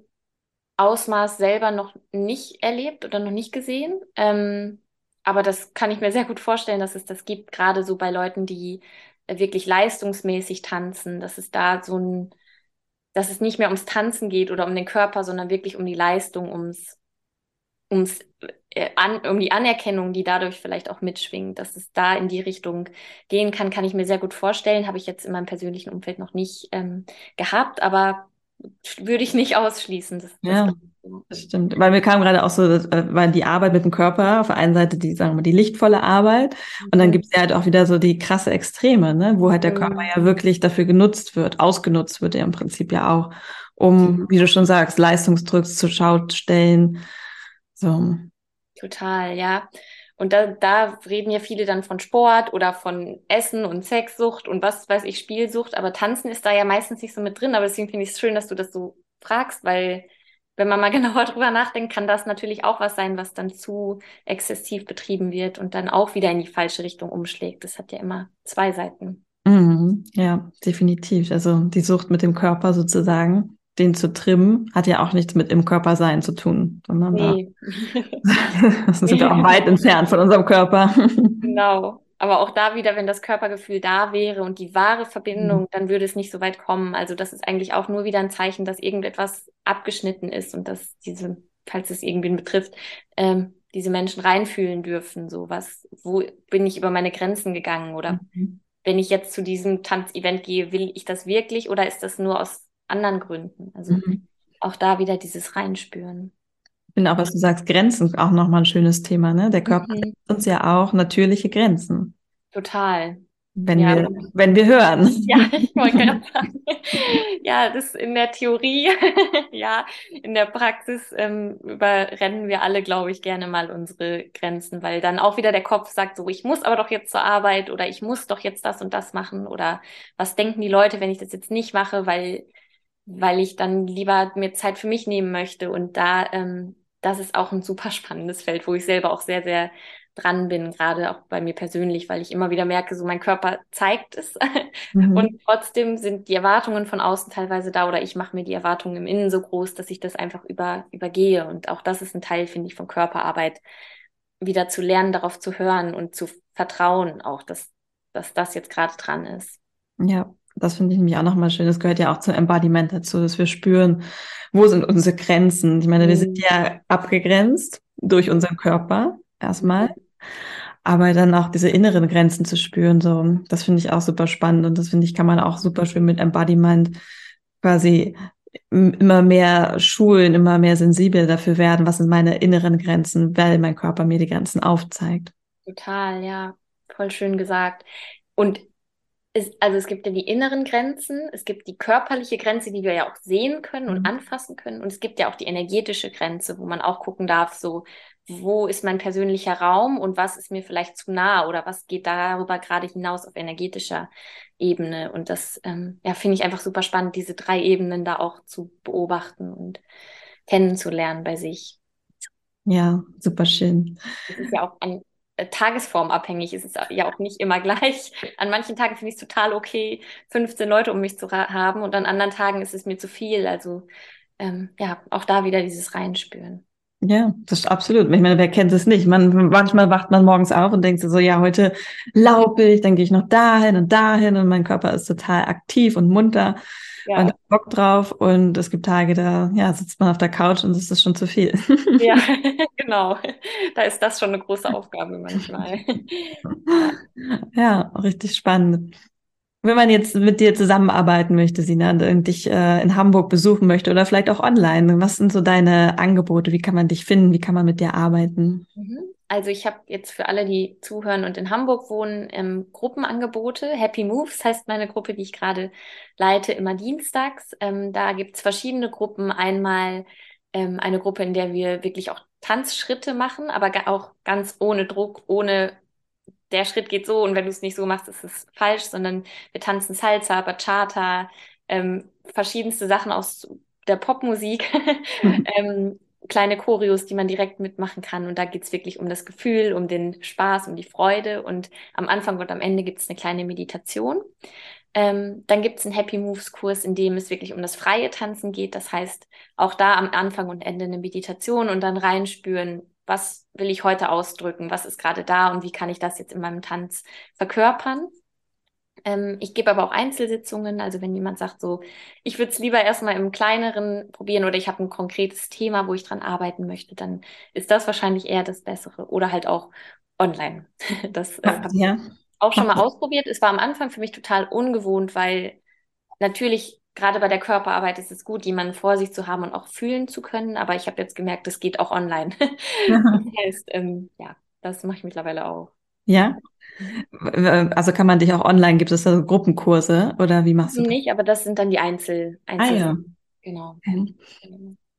Ausmaß selber noch nicht erlebt oder noch nicht gesehen. Ähm, aber das kann ich mir sehr gut vorstellen, dass es das gibt, gerade so bei Leuten, die äh, wirklich leistungsmäßig tanzen, dass es da so ein, dass es nicht mehr ums Tanzen geht oder um den Körper, sondern wirklich um die Leistung, ums, ums, äh, an, um die Anerkennung, die dadurch vielleicht auch mitschwingt, dass es da in die Richtung gehen kann, kann ich mir sehr gut vorstellen. Habe ich jetzt in meinem persönlichen Umfeld noch nicht ähm, gehabt, aber würde ich nicht ausschließen. Das, ja, das stimmt. Weil mir kam gerade auch so, äh, weil die Arbeit mit dem Körper, auf der einen Seite die, sagen wir, die lichtvolle Arbeit und dann mhm. gibt es ja halt auch wieder so die krasse Extreme, ne? wo halt der Körper mhm. ja wirklich dafür genutzt wird, ausgenutzt wird ja im Prinzip ja auch, um, wie du schon sagst, Leistungsdruck zur Schau stellen. So. Total, ja. Und da, da reden ja viele dann von Sport oder von Essen und Sexsucht und was weiß ich, Spielsucht. Aber Tanzen ist da ja meistens nicht so mit drin. Aber deswegen finde ich es schön, dass du das so fragst, weil wenn man mal genauer drüber nachdenkt, kann das natürlich auch was sein, was dann zu exzessiv betrieben wird und dann auch wieder in die falsche Richtung umschlägt. Das hat ja immer zwei Seiten. Mhm, ja, definitiv. Also die Sucht mit dem Körper sozusagen den zu trimmen, hat ja auch nichts mit im Körper sein zu tun, sondern nee. da sind wir auch weit entfernt von unserem Körper. Genau. Aber auch da wieder, wenn das Körpergefühl da wäre und die wahre Verbindung, mhm. dann würde es nicht so weit kommen. Also das ist eigentlich auch nur wieder ein Zeichen, dass irgendetwas abgeschnitten ist und dass diese, falls es irgendwen betrifft, ähm, diese Menschen reinfühlen dürfen. So was, wo bin ich über meine Grenzen gegangen oder mhm. wenn ich jetzt zu diesem Tanzevent gehe, will ich das wirklich oder ist das nur aus anderen Gründen? Also mhm. auch da wieder dieses Reinspüren. Ich finde auch, was du sagst, Grenzen auch nochmal ein schönes Thema, ne? Der Körper mhm. uns ja auch natürliche Grenzen. Total. Wenn, ja. wir, wenn wir hören. Ja, ich wollte gerade sagen. Ja, das in der Theorie, ja, in der Praxis ähm, überrennen wir alle, glaube ich, gerne mal unsere Grenzen, weil dann auch wieder der Kopf sagt, so, ich muss aber doch jetzt zur Arbeit oder ich muss doch jetzt das und das machen oder was denken die Leute, wenn ich das jetzt nicht mache, weil, weil ich dann lieber mir Zeit für mich nehmen möchte. Und da, ähm, das ist auch ein super spannendes Feld, wo ich selber auch sehr, sehr dran bin, gerade auch bei mir persönlich, weil ich immer wieder merke, so mein Körper zeigt es mhm. und trotzdem sind die Erwartungen von außen teilweise da oder ich mache mir die Erwartungen im Innen so groß, dass ich das einfach über, übergehe und auch das ist ein Teil, finde ich, von Körperarbeit, wieder zu lernen, darauf zu hören und zu vertrauen auch, dass, dass das jetzt gerade dran ist. Ja, das finde ich nämlich auch nochmal schön. Das gehört ja auch zum Embodiment dazu, dass wir spüren, wo sind unsere Grenzen. Ich meine, wir sind mhm. ja abgegrenzt durch unseren Körper erstmal aber dann auch diese inneren Grenzen zu spüren, so, das finde ich auch super spannend und das finde ich, kann man auch super schön mit Embodiment quasi immer mehr schulen, immer mehr sensibel dafür werden, was sind meine inneren Grenzen, weil mein Körper mir die Grenzen aufzeigt. Total, ja, voll schön gesagt. Und es, also es gibt ja die inneren Grenzen, es gibt die körperliche Grenze, die wir ja auch sehen können und mhm. anfassen können, und es gibt ja auch die energetische Grenze, wo man auch gucken darf, so wo ist mein persönlicher Raum und was ist mir vielleicht zu nah oder was geht darüber gerade hinaus auf energetischer Ebene. Und das ähm, ja, finde ich einfach super spannend, diese drei Ebenen da auch zu beobachten und kennenzulernen bei sich. Ja, super schön. Das ist ja auch an äh, Tagesform abhängig. Es ist ja auch nicht immer gleich. An manchen Tagen finde ich es total okay, 15 Leute um mich zu haben und an anderen Tagen ist es mir zu viel. Also ähm, ja, auch da wieder dieses Reinspüren. Ja, das ist absolut. Ich meine, wer kennt es nicht? Man, manchmal wacht man morgens auf und denkt so, ja, heute laufe ich, dann gehe ich noch dahin und dahin und mein Körper ist total aktiv und munter ja. und hat Bock drauf. Und es gibt Tage, da ja, sitzt man auf der Couch und es ist schon zu viel. Ja, genau. Da ist das schon eine große Aufgabe manchmal. Ja, richtig spannend. Wenn man jetzt mit dir zusammenarbeiten möchte, Sina, und dich äh, in Hamburg besuchen möchte oder vielleicht auch online, was sind so deine Angebote? Wie kann man dich finden? Wie kann man mit dir arbeiten? Mhm. Also ich habe jetzt für alle, die zuhören und in Hamburg wohnen, ähm, Gruppenangebote. Happy Moves heißt meine Gruppe, die ich gerade leite, immer dienstags. Ähm, da gibt's verschiedene Gruppen. Einmal ähm, eine Gruppe, in der wir wirklich auch Tanzschritte machen, aber auch ganz ohne Druck, ohne der Schritt geht so und wenn du es nicht so machst, ist es falsch, sondern wir tanzen Salsa, Bachata, ähm, verschiedenste Sachen aus der Popmusik, mhm. ähm, kleine Choreos, die man direkt mitmachen kann. Und da geht's wirklich um das Gefühl, um den Spaß, um die Freude. Und am Anfang und am Ende gibt's eine kleine Meditation. Ähm, dann gibt's einen Happy Moves Kurs, in dem es wirklich um das freie Tanzen geht. Das heißt, auch da am Anfang und Ende eine Meditation und dann reinspüren, was will ich heute ausdrücken, was ist gerade da und wie kann ich das jetzt in meinem Tanz verkörpern. Ähm, ich gebe aber auch Einzelsitzungen, also wenn jemand sagt, so, ich würde es lieber erstmal im kleineren probieren oder ich habe ein konkretes Thema, wo ich dran arbeiten möchte, dann ist das wahrscheinlich eher das Bessere oder halt auch online. Das äh, habe ja. ich auch schon mal ausprobiert. Es war am Anfang für mich total ungewohnt, weil natürlich gerade bei der Körperarbeit ist es gut, jemanden vor sich zu haben und auch fühlen zu können. Aber ich habe jetzt gemerkt, das geht auch online. das heißt, ähm, ja, das mache ich mittlerweile auch. Ja. Also kann man dich auch online, gibt es da Gruppenkurse oder wie machst du das? Nicht, aber das sind dann die Einzel, Einzel ah, ja. Genau. Okay.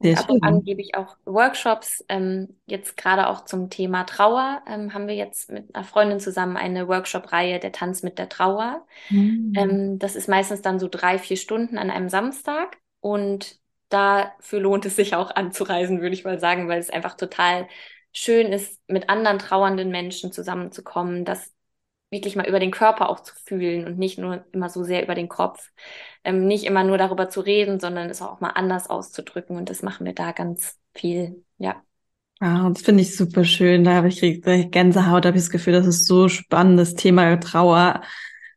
Sehr ab und an gebe ich auch Workshops. Ähm, jetzt gerade auch zum Thema Trauer ähm, haben wir jetzt mit einer Freundin zusammen eine Workshop-Reihe Der Tanz mit der Trauer. Mhm. Ähm, das ist meistens dann so drei, vier Stunden an einem Samstag. Und dafür lohnt es sich auch anzureisen, würde ich mal sagen, weil es einfach total schön ist, mit anderen trauernden Menschen zusammenzukommen, dass wirklich mal über den Körper auch zu fühlen und nicht nur immer so sehr über den Kopf. Ähm, nicht immer nur darüber zu reden, sondern es auch mal anders auszudrücken. Und das machen wir da ganz viel, ja. Ah, das finde ich super schön. Da habe ich Gänsehaut, habe ich das Gefühl, das ist so spannendes Thema Trauer.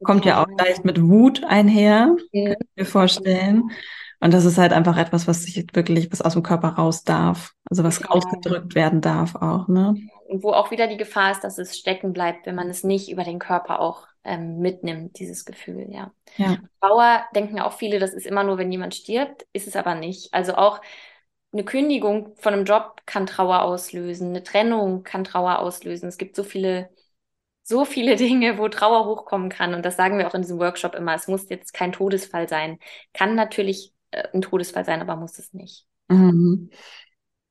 Kommt ja, ja auch leicht mit Wut einher, ja. kann ich mir vorstellen. Und das ist halt einfach etwas, was sich wirklich was aus dem Körper raus darf. Also was ja. ausgedrückt werden darf auch, ne? Und wo auch wieder die Gefahr ist, dass es stecken bleibt, wenn man es nicht über den Körper auch ähm, mitnimmt, dieses Gefühl, ja. ja. Trauer denken auch viele, das ist immer nur, wenn jemand stirbt, ist es aber nicht. Also auch eine Kündigung von einem Job kann Trauer auslösen, eine Trennung kann Trauer auslösen. Es gibt so viele, so viele Dinge, wo Trauer hochkommen kann. Und das sagen wir auch in diesem Workshop immer. Es muss jetzt kein Todesfall sein. Kann natürlich ein Todesfall sein, aber muss es nicht. Mhm.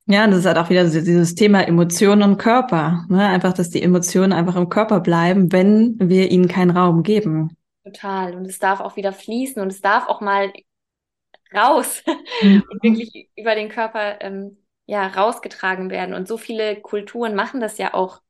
Ja, und das ist halt auch wieder dieses Thema Emotionen und Körper. Ne? Einfach, dass die Emotionen einfach im Körper bleiben, wenn wir ihnen keinen Raum geben. Total. Und es darf auch wieder fließen und es darf auch mal raus mhm. und wirklich über den Körper ähm, ja rausgetragen werden. Und so viele Kulturen machen das ja auch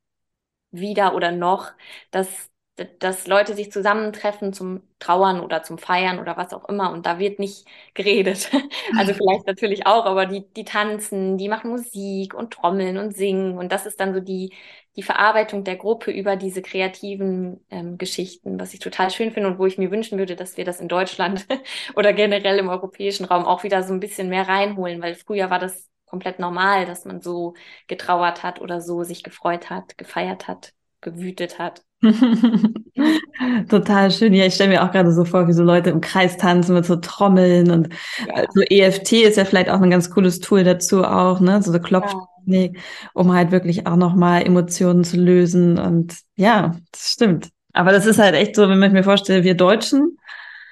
wieder oder noch, dass dass Leute sich zusammentreffen zum Trauern oder zum Feiern oder was auch immer und da wird nicht geredet. Also vielleicht natürlich auch, aber die, die tanzen, die machen Musik und trommeln und singen und das ist dann so die, die Verarbeitung der Gruppe über diese kreativen ähm, Geschichten, was ich total schön finde und wo ich mir wünschen würde, dass wir das in Deutschland oder generell im europäischen Raum auch wieder so ein bisschen mehr reinholen, weil früher war das komplett normal, dass man so getrauert hat oder so sich gefreut hat, gefeiert hat, gewütet hat. Total schön. Ja, ich stelle mir auch gerade so vor, wie so Leute im Kreis tanzen mit so Trommeln und ja. so EFT ist ja vielleicht auch ein ganz cooles Tool dazu auch, ne? So eine Klopftechnik, ja. um halt wirklich auch nochmal Emotionen zu lösen. Und ja, das stimmt. Aber das ist halt echt so, wenn ich mir vorstelle, wir Deutschen,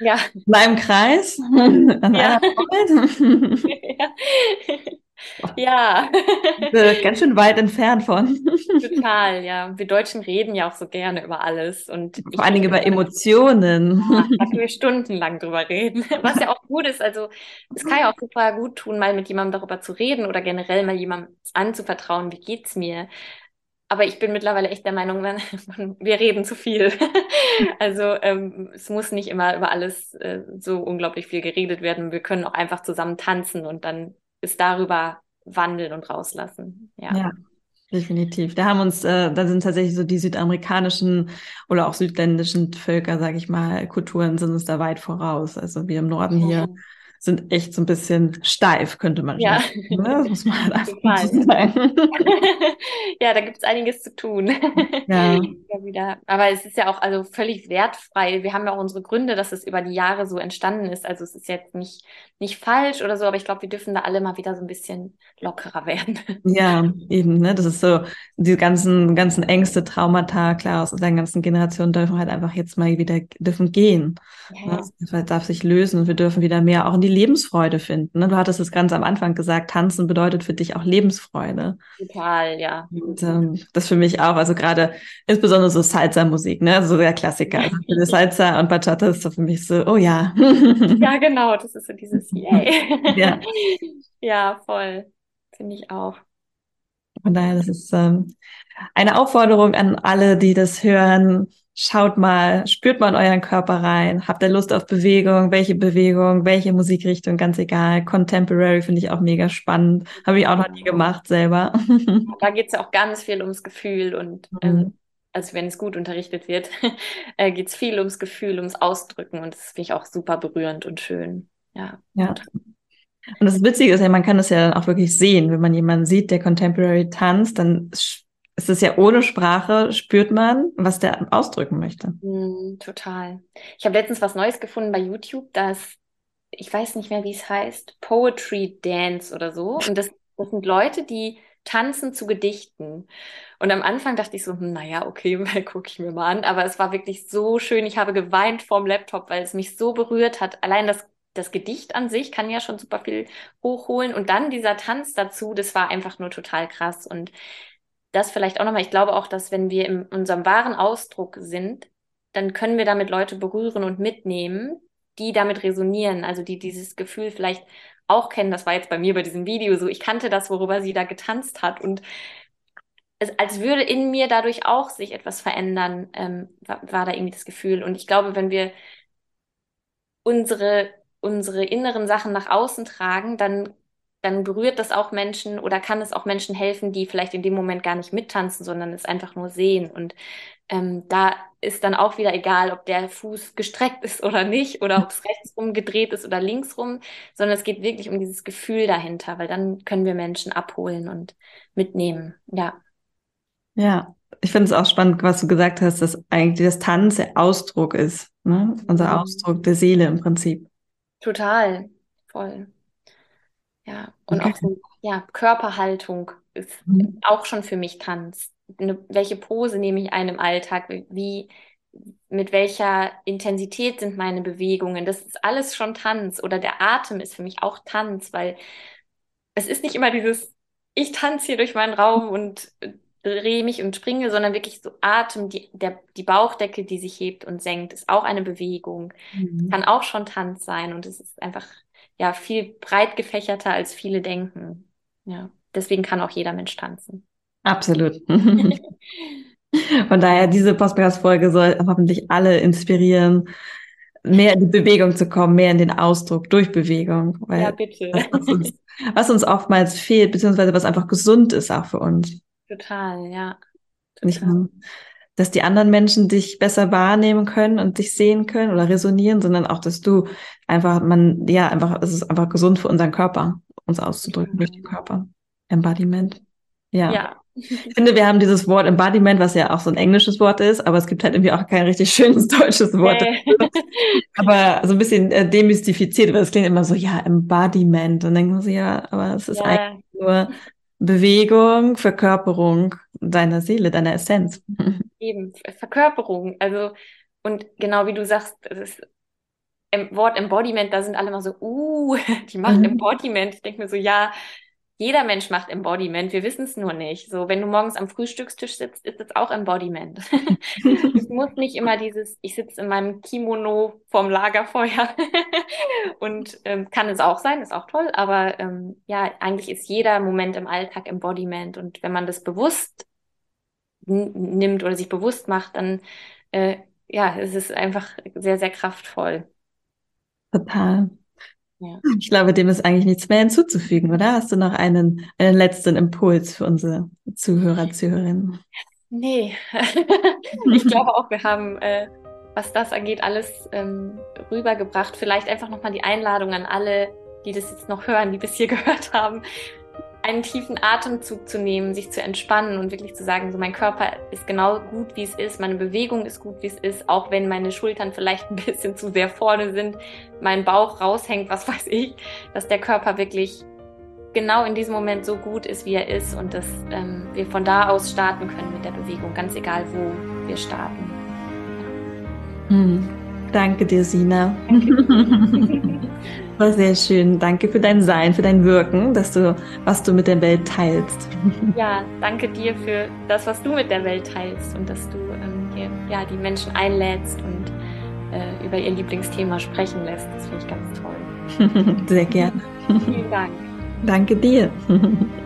ja. bleiben Kreis an ja. einer ja. Ja. Ganz schön weit entfernt von. Total, ja. Wir Deutschen reden ja auch so gerne über alles. Und Vor allen Dingen über Emotionen. Ja, da können wir stundenlang drüber reden. Was ja auch gut ist. Also, es kann ja auch super gut tun, mal mit jemandem darüber zu reden oder generell mal jemandem anzuvertrauen, wie geht's mir. Aber ich bin mittlerweile echt der Meinung, wir reden zu viel. also ähm, es muss nicht immer über alles äh, so unglaublich viel geredet werden. Wir können auch einfach zusammen tanzen und dann ist darüber wandeln und rauslassen. Ja. ja. Definitiv. Da haben uns, äh, da sind tatsächlich so die südamerikanischen oder auch südländischen Völker, sage ich mal, Kulturen sind uns da weit voraus. Also wir im Norden hier sind echt so ein bisschen steif, könnte man ja. sagen. Ne? Das muss man halt einfach so sagen. ja, da gibt es einiges zu tun. Ja. wieder. Aber es ist ja auch also völlig wertfrei. Wir haben ja auch unsere Gründe, dass es über die Jahre so entstanden ist. Also es ist jetzt nicht, nicht falsch oder so, aber ich glaube, wir dürfen da alle mal wieder so ein bisschen lockerer werden. Ja, eben, ne? Das ist so, die ganzen, ganzen Ängste, Traumata, klar, aus unseren ganzen Generationen dürfen halt einfach jetzt mal wieder dürfen gehen. Ja. Das darf sich lösen und wir dürfen wieder mehr auch in die Lebensfreude finden. Ne? Du hattest es ganz am Anfang gesagt, tanzen bedeutet für dich auch Lebensfreude. Total, ja. Und ähm, das für mich auch, also gerade insbesondere so Salsa-Musik, ne? Also der Klassiker. Also für Salsa und Bachata ist für mich so, oh ja. ja, genau, das ist so dieses Yay. ja. ja, voll. Finde ich auch. Von daher, das ist ähm, eine Aufforderung an alle, die das hören, Schaut mal, spürt mal in euren Körper rein. Habt ihr Lust auf Bewegung? Welche Bewegung? Welche Musikrichtung? Ganz egal. Contemporary finde ich auch mega spannend. Habe ich auch noch nie gemacht selber. Da geht es ja auch ganz viel ums Gefühl und mhm. ähm, also wenn es gut unterrichtet wird, äh, geht es viel ums Gefühl, ums Ausdrücken und das finde ich auch super berührend und schön. Ja. ja. Und das Witzige ist ja, man kann das ja dann auch wirklich sehen. Wenn man jemanden sieht, der Contemporary tanzt, dann es ist ja ohne Sprache, spürt man, was der ausdrücken möchte. Mm, total. Ich habe letztens was Neues gefunden bei YouTube, das, ich weiß nicht mehr, wie es heißt, Poetry Dance oder so. Und das, das sind Leute, die tanzen zu Gedichten. Und am Anfang dachte ich so, hm, naja, okay, mal gucke ich mir mal an. Aber es war wirklich so schön. Ich habe geweint vorm Laptop, weil es mich so berührt hat. Allein das, das Gedicht an sich kann ja schon super viel hochholen. Und dann dieser Tanz dazu, das war einfach nur total krass. Und das vielleicht auch nochmal, ich glaube auch, dass wenn wir in unserem wahren Ausdruck sind, dann können wir damit Leute berühren und mitnehmen, die damit resonieren, also die dieses Gefühl vielleicht auch kennen. Das war jetzt bei mir bei diesem Video so. Ich kannte das, worüber sie da getanzt hat und es, als würde in mir dadurch auch sich etwas verändern, ähm, war, war da irgendwie das Gefühl. Und ich glaube, wenn wir unsere, unsere inneren Sachen nach außen tragen, dann dann berührt das auch Menschen oder kann es auch Menschen helfen, die vielleicht in dem Moment gar nicht mittanzen, sondern es einfach nur sehen. Und ähm, da ist dann auch wieder egal, ob der Fuß gestreckt ist oder nicht oder ob es rechtsrum gedreht ist oder linksrum, sondern es geht wirklich um dieses Gefühl dahinter, weil dann können wir Menschen abholen und mitnehmen. Ja. Ja, ich finde es auch spannend, was du gesagt hast, dass eigentlich das Tanz der Ausdruck ist, ne? unser mhm. Ausdruck der Seele im Prinzip. Total, voll. Ja, und okay. auch so, ja, Körperhaltung ist mhm. auch schon für mich Tanz. Ne, welche Pose nehme ich ein im Alltag? Wie, mit welcher Intensität sind meine Bewegungen? Das ist alles schon Tanz. Oder der Atem ist für mich auch Tanz, weil es ist nicht immer dieses, ich tanze hier durch meinen Raum und drehe mich und springe, sondern wirklich so Atem, die, der, die Bauchdecke, die sich hebt und senkt, ist auch eine Bewegung. Mhm. Kann auch schon Tanz sein und es ist einfach ja viel breit gefächerter, als viele denken. Ja, deswegen kann auch jeder Mensch tanzen. Absolut. Von daher, diese Podcast-Folge soll hoffentlich alle inspirieren, mehr in die Bewegung zu kommen, mehr in den Ausdruck durch Bewegung. Weil ja, bitte. Das, was, uns, was uns oftmals fehlt, beziehungsweise was einfach gesund ist auch für uns. Total, ja. Total. Nicht nur, dass die anderen Menschen dich besser wahrnehmen können und dich sehen können oder resonieren, sondern auch, dass du einfach, man, ja, einfach, es ist einfach gesund für unseren Körper, uns auszudrücken durch den Körper. Embodiment. Ja. ja. Ich finde, wir haben dieses Wort Embodiment, was ja auch so ein englisches Wort ist, aber es gibt halt irgendwie auch kein richtig schönes deutsches Wort. Nee. aber so ein bisschen äh, demystifiziert, weil es klingt immer so, ja, Embodiment. Und dann denken sie, ja, aber es ist ja. eigentlich nur Bewegung, Verkörperung deiner Seele, deiner Essenz. Eben, Verkörperung. Also, und genau wie du sagst, das Wort Embodiment, da sind alle immer so, uh, die macht mhm. Embodiment. Ich denke mir so, ja, jeder Mensch macht Embodiment, wir wissen es nur nicht. So, wenn du morgens am Frühstückstisch sitzt, ist es auch Embodiment. es muss nicht immer dieses, ich sitze in meinem Kimono vorm Lagerfeuer und ähm, kann es auch sein, ist auch toll, aber ähm, ja, eigentlich ist jeder Moment im Alltag Embodiment und wenn man das bewusst nimmt oder sich bewusst macht, dann äh, ja, es ist einfach sehr, sehr kraftvoll. Total. Ja. Ich glaube, dem ist eigentlich nichts mehr hinzuzufügen, oder? Hast du noch einen, einen letzten Impuls für unsere Zuhörer, Zuhörerinnen? Nee, ich glaube auch, wir haben, äh, was das angeht, alles ähm, rübergebracht. Vielleicht einfach nochmal die Einladung an alle, die das jetzt noch hören, die bis hier gehört haben einen tiefen Atemzug zu nehmen, sich zu entspannen und wirklich zu sagen, so mein Körper ist genau gut, wie es ist, meine Bewegung ist gut, wie es ist, auch wenn meine Schultern vielleicht ein bisschen zu sehr vorne sind, mein Bauch raushängt, was weiß ich, dass der Körper wirklich genau in diesem Moment so gut ist, wie er ist und dass ähm, wir von da aus starten können mit der Bewegung, ganz egal, wo wir starten. Hm. Danke dir, Sina. Danke. War sehr schön. Danke für dein Sein, für dein Wirken, dass du, was du mit der Welt teilst. Ja, danke dir für das, was du mit der Welt teilst und dass du ähm, hier, ja, die Menschen einlädst und äh, über ihr Lieblingsthema sprechen lässt. Das finde ich ganz toll. Sehr gerne. Vielen Dank. Danke dir.